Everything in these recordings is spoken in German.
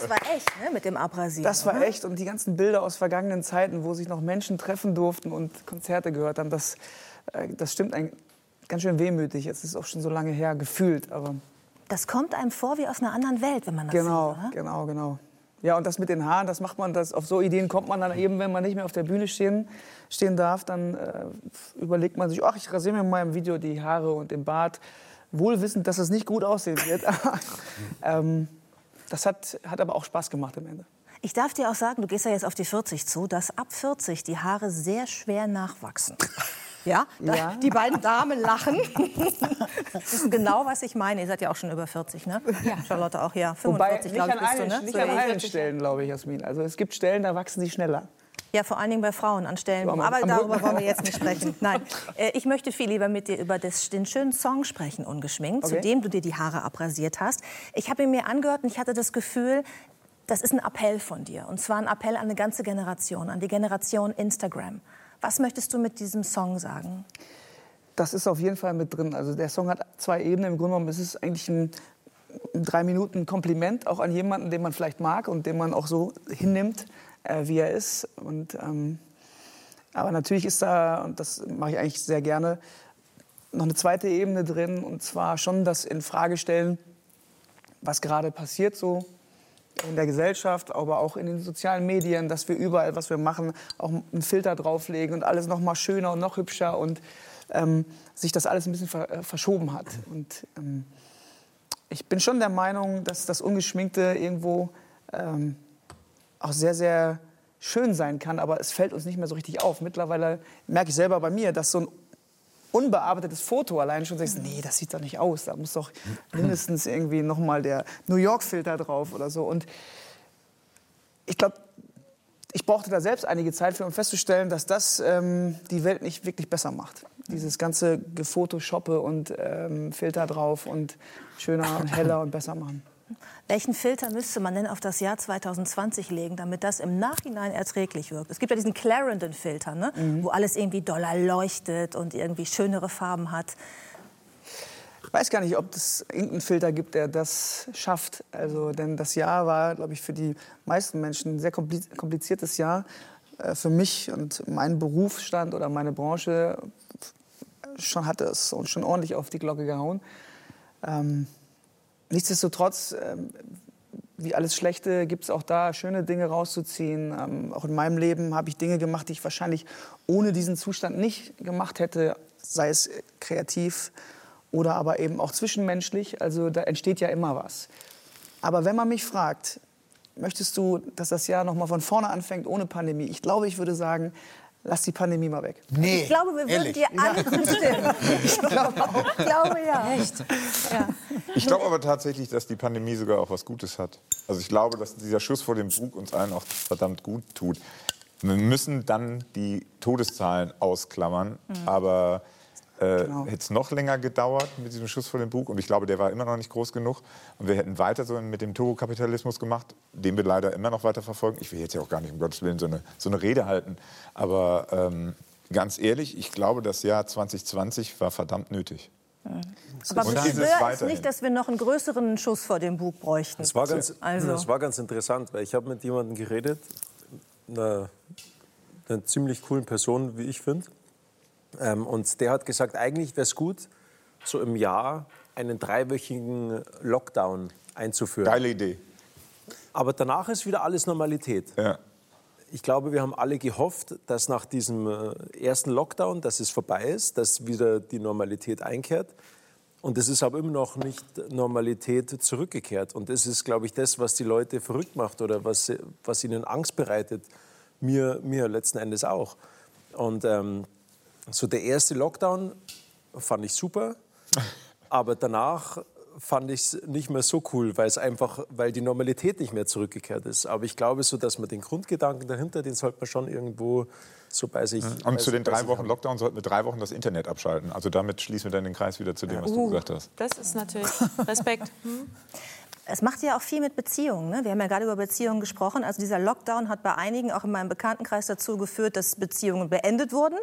Das war echt, ne, mit dem Abrasieren. Das war echt. Und die ganzen Bilder aus vergangenen Zeiten, wo sich noch Menschen treffen durften und Konzerte gehört haben, das, äh, das stimmt ein, ganz schön wehmütig. Es ist auch schon so lange her, gefühlt. Aber Das kommt einem vor wie aus einer anderen Welt, wenn man das genau, sieht. Oder? genau, genau. Ja, und das mit den Haaren, das macht man, das, auf so Ideen kommt man dann eben, wenn man nicht mehr auf der Bühne stehen, stehen darf, dann äh, überlegt man sich, ach, ich rasiere mir mal im Video die Haare und den Bart, wohl wissend, dass es nicht gut aussehen wird. ähm, das hat, hat aber auch Spaß gemacht am Ende. Ich darf dir auch sagen, du gehst ja jetzt auf die 40 zu, dass ab 40 die Haare sehr schwer nachwachsen. Ja, Ja. die beiden Damen lachen. wissen genau, was ich meine. Ihr seid ja auch schon über 40, ne? Ja. Charlotte auch, ja. Wobei, 45, nicht glaube ich, bist du, allen, ne? nicht So an allen Stellen, glaube ich, Jasmin. Also es gibt Stellen, da wachsen sie schneller. Ja, vor allen Dingen bei Frauen an Stellen. Aber am darüber wollen wir jetzt nicht sprechen. Nein, äh, ich möchte viel lieber mit dir über das, den schönen Song sprechen, ungeschminkt, zu Okay. dem du dir die Haare abrasiert hast. Ich habe ihn mir angehört und ich hatte das Gefühl, das ist ein Appell von dir. Und zwar ein Appell an eine ganze Generation, an die Generation Instagram. Was möchtest du mit diesem Song sagen? Das ist auf jeden Fall mit drin. Also der Song hat zwei Ebenen. Im Grunde genommen ist es eigentlich ein drei Minuten Kompliment auch an jemanden, den man vielleicht mag und den man auch so hinnimmt, äh, wie er ist. Und, ähm, aber natürlich ist da, und das mache ich eigentlich sehr gerne, noch eine zweite Ebene drin. Und zwar schon das in Frage stellen, was gerade passiert so in der Gesellschaft, aber auch in den sozialen Medien, dass wir überall, was wir machen, auch einen Filter drauflegen und alles noch mal schöner und noch hübscher und ähm, sich das alles ein bisschen ver äh, verschoben hat. Und ähm, ich bin schon der Meinung, dass das Ungeschminkte irgendwo ähm, auch sehr, sehr schön sein kann, aber es fällt uns nicht mehr so richtig auf. Mittlerweile merke ich selber bei mir, dass so ein unbearbeitetes Foto allein schon sagst, nee, das sieht doch nicht aus. Da muss doch mindestens irgendwie noch mal der New York-Filter drauf oder so. Und ich glaube, ich brauchte da selbst einige Zeit für, um festzustellen, dass das ähm, die Welt nicht wirklich besser macht. Dieses ganze Gefotoshoppe und ähm, Filter drauf und schöner und heller und besser machen. Welchen Filter müsste man denn auf das Jahr 2020 legen, damit das im Nachhinein erträglich wirkt? Es gibt ja diesen Clarendon-Filter, ne? wo alles irgendwie doller leuchtet und irgendwie schönere Farben hat. Ich weiß gar nicht, ob es irgendeinen Filter gibt, der das schafft. Also, denn das Jahr war, glaube ich, für die meisten Menschen ein sehr kompli- kompliziertes Jahr. Äh, Für mich und meinen Berufsstand oder meine Branche schon hatte es uns schon ordentlich auf die Glocke gehauen. Ähm, nichtsdestotrotz, ähm, wie alles Schlechte, gibt es auch da schöne Dinge rauszuziehen. Ähm, auch in meinem Leben habe ich Dinge gemacht, die ich wahrscheinlich ohne diesen Zustand nicht gemacht hätte, sei es äh, kreativ oder aber eben auch zwischenmenschlich. Also da entsteht ja immer was. Aber wenn man mich fragt, möchtest du, dass das Jahr noch mal von vorne anfängt ohne Pandemie? Ich glaube, ich würde sagen, lass die Pandemie mal weg. Nee, Ich glaube, wir würden dir alle zustimmen. Ich glaube auch. Ich glaube ja. Echt? Ja. Ich glaube aber tatsächlich, dass die Pandemie sogar auch was Gutes hat. Also ich glaube, dass dieser Schuss vor dem Bug uns allen auch verdammt gut tut. Wir müssen dann die Todeszahlen ausklammern, aber äh, Genau. hätte es noch länger gedauert mit diesem Schuss vor dem Bug und ich glaube, der war immer noch nicht groß genug und wir hätten weiter so mit dem Turbokapitalismus gemacht, den wir leider immer noch weiter verfolgen. Ich will jetzt ja auch gar nicht um Gottes Willen so eine, so eine Rede halten, aber ähm, ganz ehrlich, ich glaube, das Jahr 2020 war verdammt nötig. Aber beschwör dieses es nicht, dass wir noch einen größeren Schuss vor dem Bug bräuchten. Das war ganz, Also. das war ganz interessant, weil ich habe mit jemandem geredet, einer, einer ziemlich coolen Person, wie ich finde. Ähm, und der hat gesagt, eigentlich wäre es gut, so im Jahr einen dreiwöchigen Lockdown einzuführen. Geile Idee. Aber danach ist wieder alles Normalität. Ja. Ich glaube, wir haben alle gehofft, dass nach diesem äh, ersten Lockdown, dass es vorbei ist, dass wieder die Normalität einkehrt. Und es ist aber immer noch nicht Normalität zurückgekehrt. Und das ist, glaube ich, das, was die Leute verrückt macht oder was, was ihnen Angst bereitet. Mir, mir letzten Endes auch. Und ähm, so der erste Lockdown fand ich super, aber danach fand ich es nicht mehr so cool, weil es einfach, weil die Normalität nicht mehr zurückgekehrt ist. Aber ich glaube so, dass man den Grundgedanken dahinter, den sollte man schon irgendwo so bei sich. bei Und zu sich- den bei drei Wochen. Lockdown sollten wir drei Wochen das Internet abschalten. Also damit schließen wir dann den Kreis wieder zu dem, was du gesagt hast. Das ist natürlich Respekt. Hm? Es macht ja auch viel mit Beziehungen. Ne? Wir haben ja gerade über Beziehungen gesprochen. Also dieser Lockdown hat bei einigen, auch in meinem Bekanntenkreis, dazu geführt, dass Beziehungen beendet wurden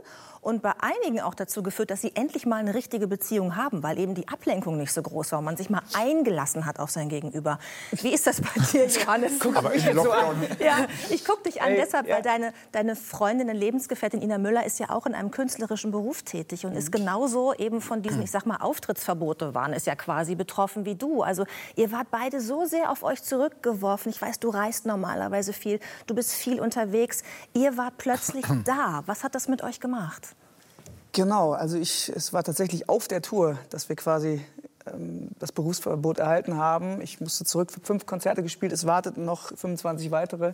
und bei einigen auch dazu geführt, dass sie endlich mal eine richtige Beziehung haben, weil eben die Ablenkung nicht so groß war und man sich mal eingelassen hat auf sein Gegenüber. Wie ist das bei dir, Johannes? Aber im Lockdown, Ja, ich gucke dich an Ey, deshalb, ja. weil deine, deine Freundin, deine Lebensgefährtin Ina Müller ist ja auch in einem künstlerischen Beruf tätig und ist genauso eben von diesen, ich sag mal, Auftrittsverbote waren es ja quasi betroffen wie du. Also ihr wart beide so sehr auf euch zurückgeworfen. Ich weiß, du reist normalerweise viel, du bist viel unterwegs. Ihr wart plötzlich da. Was hat das mit euch gemacht? Genau, also ich, es war tatsächlich auf der Tour, dass wir quasi ähm, das Berufsverbot erhalten haben. Ich musste zurück, für fünf Konzerte gespielt, es warteten noch 25 weitere.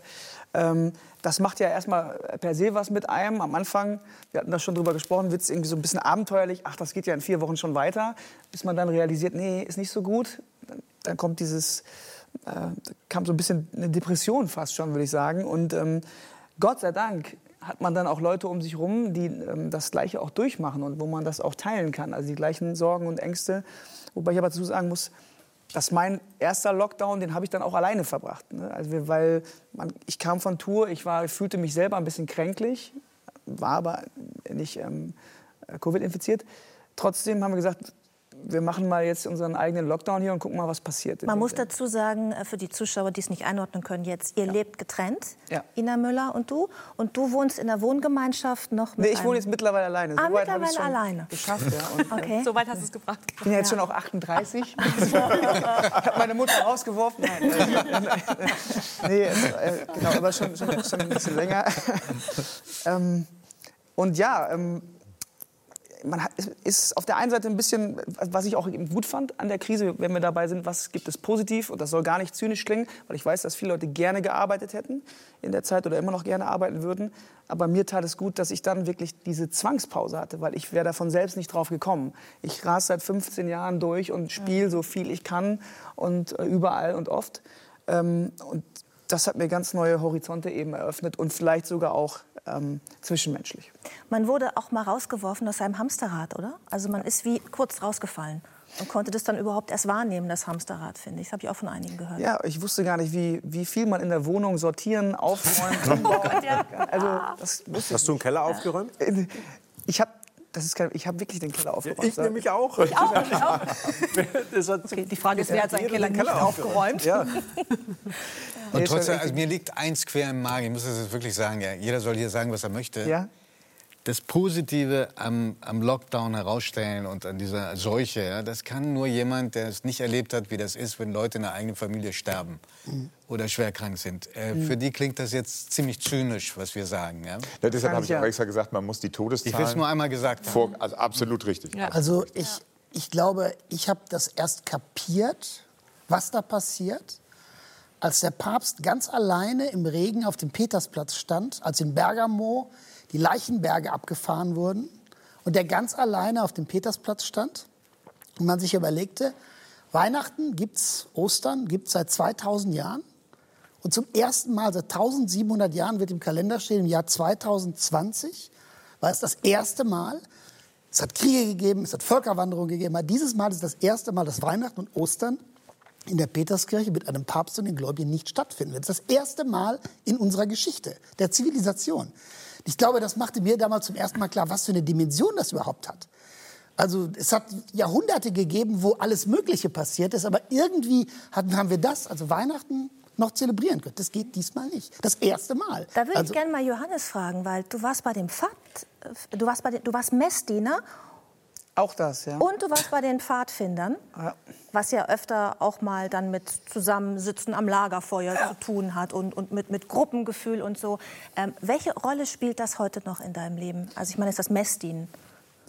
Ähm, das macht ja erstmal per se was mit einem. Am Anfang, wir hatten da schon drüber gesprochen, wird es irgendwie so ein bisschen abenteuerlich. Ach, das geht ja in vier Wochen schon weiter. Bis man dann realisiert, nee, ist nicht so gut. Dann, kommt dieses, äh, kam so ein bisschen eine Depression fast schon, würde ich sagen. Und ähm, Gott sei Dank hat man dann auch Leute um sich rum, die ähm, das Gleiche auch durchmachen und wo man das auch teilen kann, also die gleichen Sorgen und Ängste. Wobei ich aber dazu sagen muss, dass mein erster Lockdown, den habe ich dann auch alleine verbracht. Ne? Also weil man, ich kam von Tour, ich war, fühlte mich selber ein bisschen kränklich, war aber nicht ähm, Covid infiziert. Trotzdem haben wir gesagt, wir machen mal jetzt unseren eigenen Lockdown hier und gucken mal, was passiert. Man muss dazu sagen, äh, für die Zuschauer, die es nicht einordnen können jetzt, ihr lebt getrennt, Ja. Ina Müller und du. Und du wohnst in der Wohngemeinschaft noch mit Nee, ich wohne jetzt mittlerweile alleine. Ah, ich's mittlerweile schon alleine. Geschafft, ja. Und, Okay. So weit hast du es gebracht. Ich bin jetzt schon auch 38. ich habe meine Mutter rausgeworfen. Nein, äh, nee, äh, genau, aber schon, schon, schon ein bisschen länger. ähm, und ja, ähm, man hat, ist auf der einen Seite ein bisschen, was ich auch eben gut fand an der Krise, wenn wir dabei sind, was gibt es positiv und das soll gar nicht zynisch klingen, weil ich weiß, dass viele Leute gerne gearbeitet hätten in der Zeit oder immer noch gerne arbeiten würden. Aber mir tat es gut, dass ich dann wirklich diese Zwangspause hatte, weil ich wäre davon selbst nicht drauf gekommen. Ich ras seit 15 Jahren durch und spiele so viel ich kann und äh, überall und oft. Ähm, und das hat mir ganz neue Horizonte eben eröffnet und vielleicht sogar auch ähm, zwischenmenschlich. Man wurde auch mal rausgeworfen aus seinem Hamsterrad, oder? Also man ist wie kurz rausgefallen und konnte das dann überhaupt erst wahrnehmen, das Hamsterrad, finde ich. Das habe ich auch von einigen gehört. Ja, ich wusste gar nicht, wie, wie viel man in der Wohnung sortieren, aufräumen, umbauen. Also, das Hast du einen Keller aufgeräumt? Ich habe das ist kein, ich habe wirklich den Keller aufgeräumt. Ich nämlich auch. Auch, ich auch. Das hat Okay, die Frage ist, wer hat seinen Keller nicht Keller aufgeräumt? Ja. Und trotzdem, also mir liegt eins quer im Magen. Ich muss das jetzt wirklich sagen. Ja. Jeder soll hier sagen, was er möchte. Ja? Das Positive am, am Lockdown herausstellen und an dieser Seuche, ja, das kann nur jemand, der es nicht erlebt hat, wie das ist, wenn Leute in der eigenen Familie sterben oder schwer krank sind. Äh, Für die klingt das jetzt ziemlich zynisch, was wir sagen. Ja? Ja, deshalb habe ich auch ja. extra gesagt, man muss die Ich will Todeszahlen es nur einmal gesagt haben. vor, also absolut richtig. Also ich, ich glaube, ich habe das erst kapiert, was da passiert, als der Papst ganz alleine im Regen auf dem Petersplatz stand, als in Bergamo die Leichenberge abgefahren wurden und der ganz alleine auf dem Petersplatz stand und man sich überlegte, Weihnachten gibt's, Ostern gibt's seit 2000 Jahren und zum ersten Mal seit 1700 Jahren wird im Kalender stehen, im Jahr 2020 war es das erste Mal, es hat Kriege gegeben, es hat Völkerwanderungen gegeben, aber dieses Mal ist das erste Mal, dass Weihnachten und Ostern in der Peterskirche mit einem Papst und den Gläubigen nicht stattfinden. Das ist das erste Mal in unserer Geschichte, der Zivilisation. Ich glaube, das machte mir damals zum ersten Mal klar, was für eine Dimension das überhaupt hat. Also es hat Jahrhunderte gegeben, wo alles Mögliche passiert ist, aber irgendwie hatten, haben wir das, also Weihnachten, noch zelebrieren können. Das geht diesmal nicht. Das erste Mal. Da würde also, ich gerne mal Johannes fragen, weil du warst bei dem Pfad, äh, du warst, bei den, du warst Messdiener Auch das, ja. und du warst bei den Pfadfindern, Ja. was ja öfter auch mal dann mit Zusammensitzen am Lagerfeuer zu tun hat und, und mit, mit Gruppengefühl und so. Ähm, welche Rolle spielt das heute noch in deinem Leben? Also ich meine, ist das Messdienen?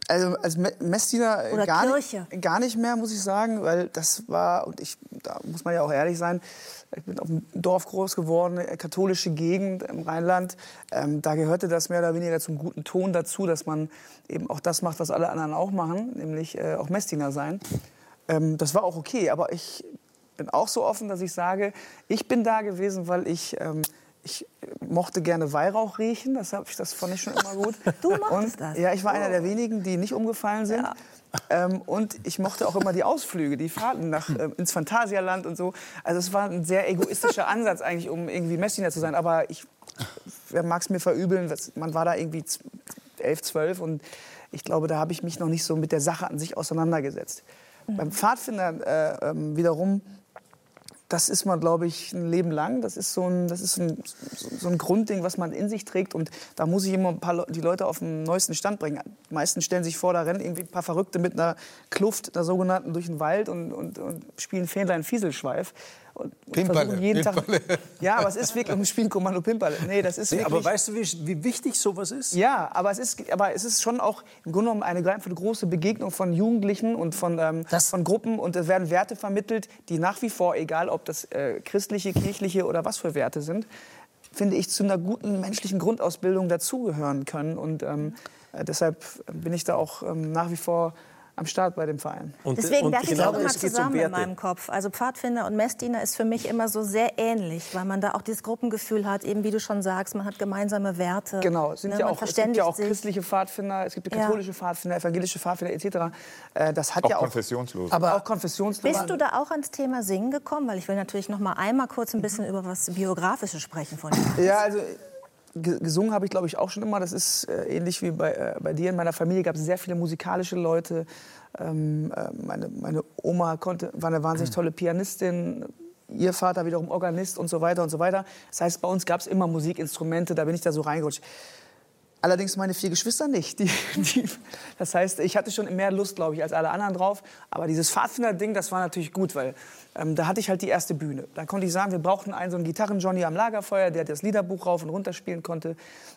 Also als Me- Messdiener äh, Oder gar Kirche. nicht, gar nicht mehr, muss ich sagen, weil das war, und ich, da muss man ja auch ehrlich sein, ich bin auf einem Dorf groß geworden, eine katholische Gegend im Rheinland. Ähm, da gehörte das mehr oder weniger zum guten Ton dazu, dass man eben auch das macht, was alle anderen auch machen, nämlich äh, auch Messdiener sein. Ähm, das war auch okay, aber ich bin auch so offen, dass ich sage, ich bin da gewesen, weil ich, ähm, ich mochte gerne Weihrauch riechen, das, hab ich, das fand ich schon immer gut. Du mochtest und, das? Ja, ich war einer der wenigen, die nicht umgefallen sind. Ähm, und ich mochte auch immer die Ausflüge, die Fahrten nach, ähm, ins Phantasialand und so. Also es war ein sehr egoistischer Ansatz eigentlich, um irgendwie Messdiener zu sein. Aber ich, wer mag es mir verübeln, das, man war da irgendwie elf, zwölf und ich glaube, da habe ich mich noch nicht so mit der Sache an sich auseinandergesetzt. Beim Pfadfinder äh, ähm, wiederum das ist man, glaube ich, ein Leben lang. Das ist so ein, das ist ein, so ein Grundding, was man in sich trägt. Und da muss ich immer ein paar Le die Leute auf den neuesten Stand bringen. Die meisten stellen sich vor, da rennen irgendwie ein paar Verrückte mit einer Kluft, einer sogenannten, durch den Wald und, und, und spielen Fähnlein Fieselschweif. Und Pimperle, jeden Pimperle. Tag. Ja, aber es ist wirklich ein Spiel Kommando Pimperle. Nee, das ist Nee, wirklich. aber weißt du, wie, wie wichtig sowas ist? Ja, aber es ist, aber es ist schon auch im Grunde genommen eine, eine große Begegnung von Jugendlichen und von, ähm, von Gruppen. Und es werden Werte vermittelt, die nach wie vor, egal ob das äh, christliche, kirchliche oder was für Werte sind, finde ich, zu einer guten menschlichen Grundausbildung dazugehören können. Und ähm, äh, deshalb bin ich da auch ähm, nach wie vor am Start bei dem Verein. Und, Deswegen und werfe ich genau das immer geht um zusammen in meinem Kopf. Also Pfadfinder und Messdiener ist für mich immer so sehr ähnlich, weil man da auch dieses Gruppengefühl hat, eben wie du schon sagst, man hat gemeinsame Werte. Genau, es sind ne, ja man auch, es gibt ja auch sich. christliche Pfadfinder, es gibt ja Ja. katholische Pfadfinder, evangelische Pfadfinder etc. Äh, das hat Auch ja auch, konfessionslos. Aber auch konfessionslos. Bist du da auch ans Thema Singen gekommen? Weil ich will natürlich noch mal einmal kurz ein bisschen über was Biografisches sprechen von dir. Ja, also gesungen habe ich, glaube ich, auch schon immer. Das ist äh, ähnlich wie bei, äh, bei dir. In meiner Familie gab es sehr viele musikalische Leute. Ähm, äh, meine, meine Oma konnte, war eine wahnsinnig tolle Pianistin. Ihr Vater wiederum Organist und so weiter und so weiter. Das heißt, bei uns gab es immer Musikinstrumente. Da bin ich da so reingerutscht. Allerdings meine vier Geschwister nicht. Die, die, das heißt, ich hatte schon mehr Lust, glaube ich, als alle anderen drauf. Aber dieses Pfadfinder-Ding, das war natürlich gut, weil ähm, da hatte ich halt die erste Bühne. Da konnte ich sagen, wir brauchten einen so einen Gitarren-Johnny am Lagerfeuer, der das Liederbuch rauf und runter spielen konnte.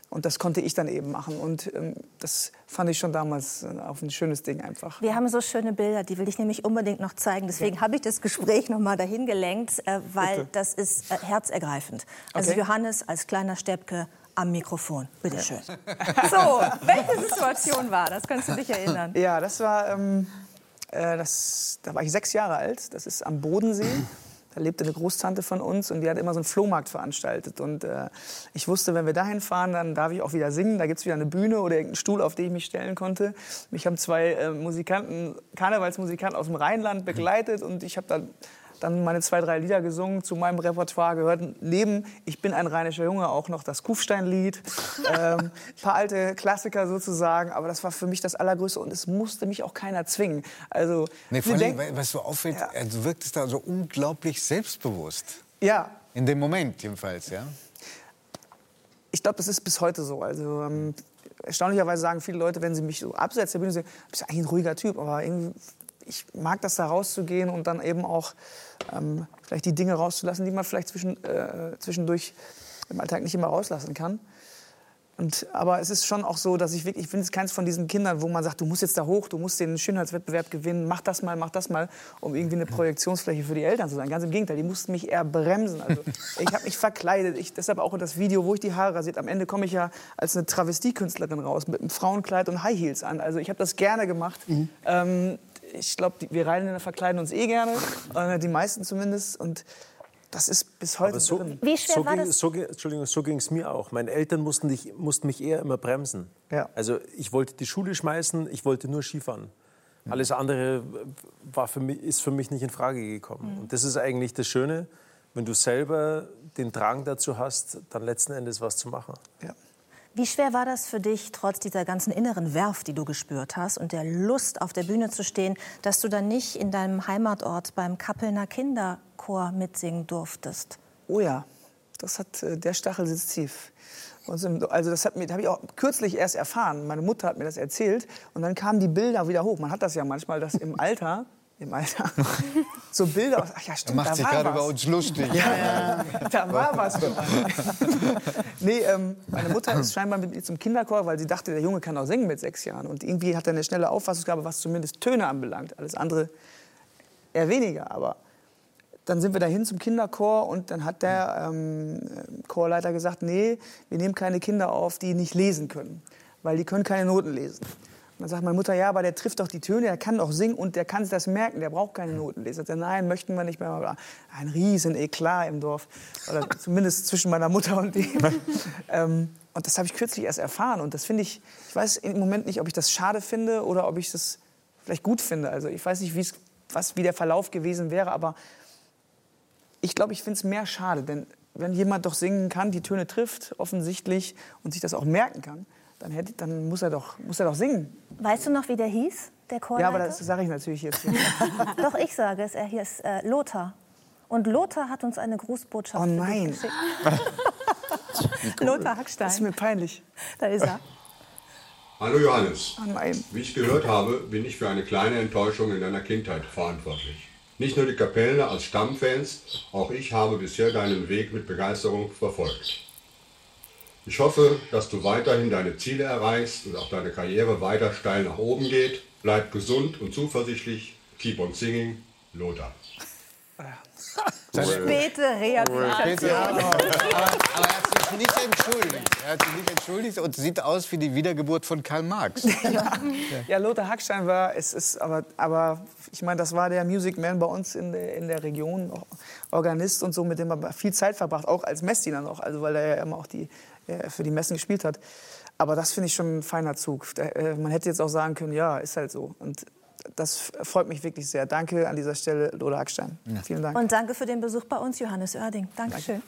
Und das konnte ich dann eben machen. Und ähm, das fand ich schon damals äh, auf ein schönes Ding einfach. Wir haben so schöne Bilder, die will ich nämlich unbedingt noch zeigen. Deswegen habe ich das Gespräch noch mal dahin gelenkt, äh, weil Bitte. das ist äh, herzergreifend. Also Okay. Johannes als kleiner Steppke am Mikrofon. Bitte schön. So, welche Situation war das? Kannst du dich erinnern? Ja, das war, ähm, äh, das, da war ich sechs Jahre alt. Das ist am Bodensee. Da lebte eine Großtante von uns und die hat immer so einen Flohmarkt veranstaltet. Und äh, ich wusste, wenn wir dahin fahren, dann darf ich auch wieder singen. Da gibt es wieder eine Bühne oder irgendeinen Stuhl, auf den ich mich stellen konnte. Mich haben zwei äh, Musikanten, Karnevalsmusikanten aus dem Rheinland begleitet und ich habe dann dann meine zwei, drei Lieder gesungen. Zu meinem Repertoire gehörten neben Ich bin ein rheinischer Junge auch noch das Kufstein-Lied. ähm, ein paar alte Klassiker sozusagen. Aber das war für mich das Allergrößte und es musste mich auch keiner zwingen. Also, Nee, vor allem, denken- was so auffällt, Ja. er wirkt es da so unglaublich selbstbewusst. ja, In dem Moment jedenfalls, ja. ich glaube, das ist bis heute so. Also ähm, erstaunlicherweise sagen viele Leute, wenn sie mich so Bühne sehen, du bist eigentlich ein ruhiger Typ, aber irgendwie, ich mag das da rauszugehen und dann eben auch ähm, vielleicht die Dinge rauszulassen, die man vielleicht zwischen, äh, zwischendurch im Alltag nicht immer rauslassen kann. Und, aber es ist schon auch so, dass ich wirklich, ich bin jetzt keins von diesen Kindern, wo man sagt, du musst jetzt da hoch, du musst den Schönheitswettbewerb gewinnen, mach das mal, mach das mal, um irgendwie eine Projektionsfläche für die Eltern zu sein. Ganz im Gegenteil, die mussten mich eher bremsen. Also ich habe mich verkleidet, ich, deshalb auch in das Video, wo ich die Haare rasiert. Am Ende komme ich ja als eine Travestiekünstlerin raus mit einem Frauenkleid und High Heels an. Also ich habe das gerne gemacht. Ähm, ich glaube, wir Rheinländer verkleiden uns eh gerne, äh, die meisten zumindest. Und das ist bis heute so, drin. Wie schwer so war ging, das? So, ging- Entschuldigung, so ging es mir auch. Meine Eltern mussten, dich, mussten mich eher immer bremsen. Ja. Also ich wollte die Schule schmeißen, ich wollte nur Skifahren. Alles andere war für mich, ist für mich nicht in Frage gekommen. Und das ist eigentlich das Schöne, wenn du selber den Drang dazu hast, dann letzten Endes was zu machen. Ja. Wie schwer war das für dich, trotz dieser ganzen inneren Werf, die du gespürt hast und der Lust, auf der Bühne zu stehen, dass du dann nicht in deinem Heimatort beim Kappelner Kinderchor mitsingen durftest? Oh ja, das hat, äh, der Stachel sitzt tief. Also das habe ich auch kürzlich erst erfahren. Meine Mutter hat mir das erzählt und dann kamen die Bilder wieder hoch. Man hat das ja manchmal, dass im Alter, im Alter, so Bilder. aus- Ach ja, Er stimmt, macht da sich gerade über uns lustig. Da war was. nee, ähm, meine Mutter ist scheinbar mit mir zum Kinderchor, weil sie dachte, der Junge kann auch singen mit sechs Jahren. Und irgendwie hat er eine schnelle Auffassungsgabe, was zumindest Töne anbelangt. Alles andere eher weniger. Aber dann sind wir dahin zum Kinderchor und dann hat der ähm, Chorleiter gesagt, nee, wir nehmen keine Kinder auf, die nicht lesen können, weil die können keine Noten lesen. Dann sagt meine Mutter, ja, aber der trifft doch die Töne, der kann doch singen und der kann sich das merken, der braucht keine Notenleser. Er, nein, möchten wir nicht mehr. Ein riesen Eklat im Dorf, oder zumindest zwischen meiner Mutter und ihm. ähm, und das habe ich kürzlich erst erfahren und das finde ich, ich weiß im Moment nicht, ob ich das schade finde oder ob ich das vielleicht gut finde. Also ich weiß nicht, was, wie der Verlauf gewesen wäre, aber ich glaube, ich finde es mehr schade, denn wenn jemand doch singen kann, die Töne trifft, offensichtlich, und sich das auch merken kann, dann, hätte, dann muss, er doch, muss er doch singen. Weißt du noch, wie der hieß, der Chorleiter? Ja, aber das sage ich natürlich jetzt nicht. Doch, ich sage es. Er ist äh, Lothar. Und Lothar hat uns eine Grußbotschaft Oh nein. geschickt. Lothar Das ist Hackstein. mir peinlich. Da ist er. Hallo Johannes. Oh nein. Wie ich gehört habe, bin ich für eine kleine Enttäuschung in deiner Kindheit verantwortlich. Nicht nur die Kapellner als Stammfans, auch ich habe bisher deinen Weg mit Begeisterung verfolgt. Ich hoffe, dass du weiterhin deine Ziele erreichst und auch deine Karriere weiter steil nach oben geht. Bleib gesund und zuversichtlich. Keep on singing, Lothar. Späte Rehabilitation. aber, aber er hat sich nicht entschuldigt. Er hat sich nicht entschuldigt und sieht aus wie die Wiedergeburt von Karl Marx. Ja, Lothar Hackstein war, es ist aber, aber ich meine, das war der Music Man bei uns in der, in der Region, Organist und so, mit dem er viel Zeit verbracht, auch als Messdiener noch, also weil er ja immer auch die, für die Messen gespielt hat. Aber das finde ich schon ein feiner Zug. Äh, man hätte jetzt auch sagen können, ja, ist halt so. Und das freut mich wirklich sehr. Danke an dieser Stelle, Lothar Hackstein. Vielen Dank. Und danke für den Besuch bei uns, Johannes Oerding. Dankeschön.